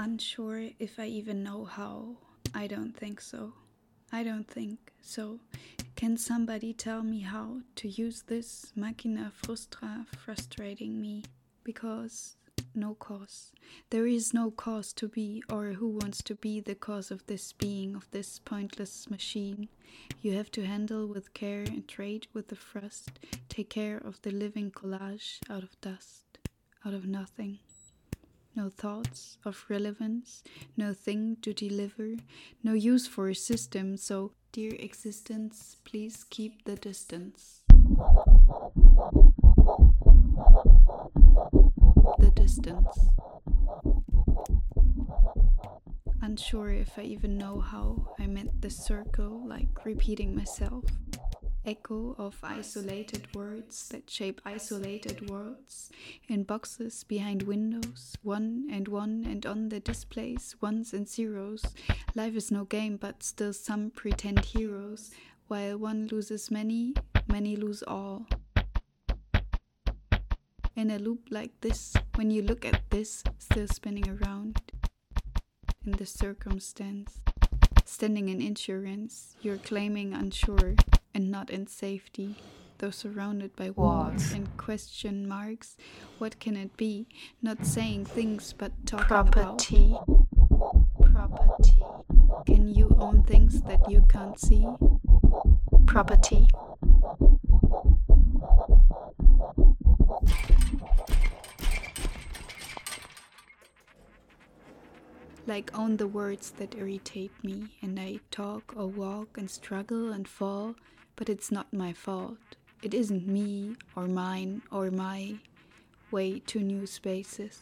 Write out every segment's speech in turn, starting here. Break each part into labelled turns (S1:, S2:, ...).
S1: Unsure if I even know how. I don't think so. I don't think so. Can somebody tell me how to use this machina frustra frustrating me? Because no cause. There is no cause to be, or who wants to be the cause of this being, of this pointless machine. You have to handle with care and trade with the thrust, take care of the living collage out of dust, out of nothing. No thoughts of relevance, no thing to deliver, no use for a system, so, dear existence, please keep the distance. The distance. Unsure if I even know how I meant the circle, like repeating myself. Echo of isolated words that shape isolated worlds in boxes behind windows, one and one and on the displays, ones and zeros. Life is no game, but still some pretend heroes. While one loses many, many lose all in a loop like this, when you look at this still spinning around in the circumstance, standing in insurance, you're claiming unsure and not in safety, though surrounded by walls and question marks. What can it be? Not saying things but talking
S2: Property.
S1: about property. Can you own things that you can't see?
S2: Property.
S1: like own the words that irritate me, and I talk or walk and struggle and fall, but it's not my fault. It isn't me or mine or my way to new spaces.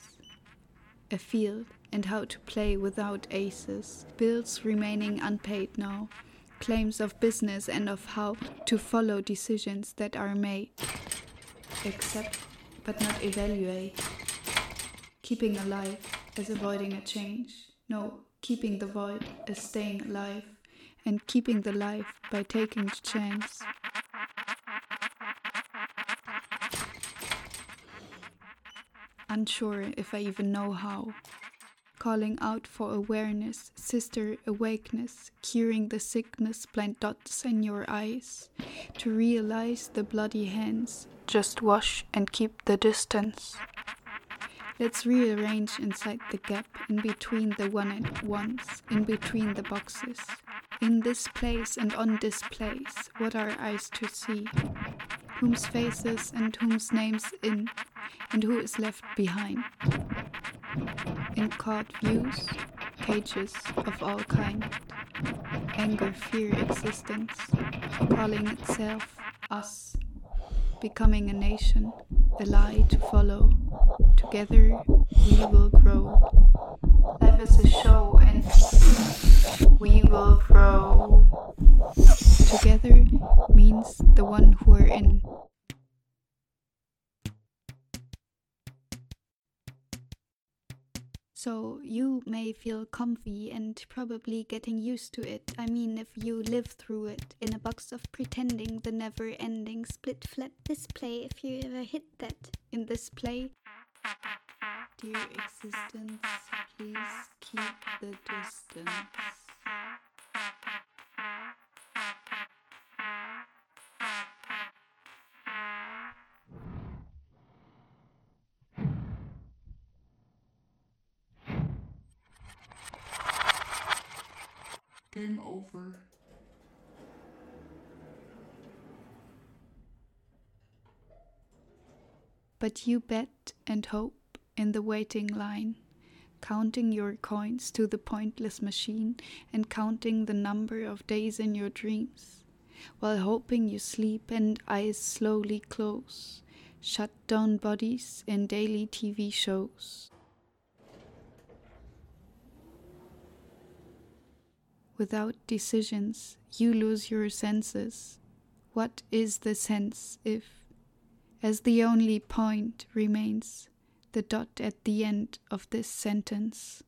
S1: A field and how to play without aces, bills remaining unpaid now, claims of business and of how to follow decisions that are made. Accept but not evaluate. Keeping alive is avoiding a change. No, keeping the void is staying alive, and keeping the life by taking the chance. Unsure if I even know how. Calling out for awareness, sister awakeness, curing the sickness, blind dots in your eyes, to realize the bloody hands, just wash and keep the distance. Let's rearrange inside the gap, in between the one and ones, in between the boxes. In this place and on this place, what are eyes to see? Whom's faces and whom's names in, and who is left behind? In caught views, cages of all kind, anger, fear, existence, calling itself us, becoming a nation, a lie to follow. Together we will grow. Life is a show and we will grow. Together means the one who are in. So you may feel comfy and probably getting used to it. I mean, if you live through it in a box of pretending the never ending split flat display, if you ever hit that in this play. Dear existence, please keep the distance.
S3: Game over.
S1: But you bet and hope in the waiting line, counting your coins to the pointless machine and counting the number of days in your dreams, while hoping you sleep and eyes slowly close, shut down bodies in daily TV shows. Without decisions, you lose your senses. What is the sense if, as the only point remains, the dot at the end of this sentence?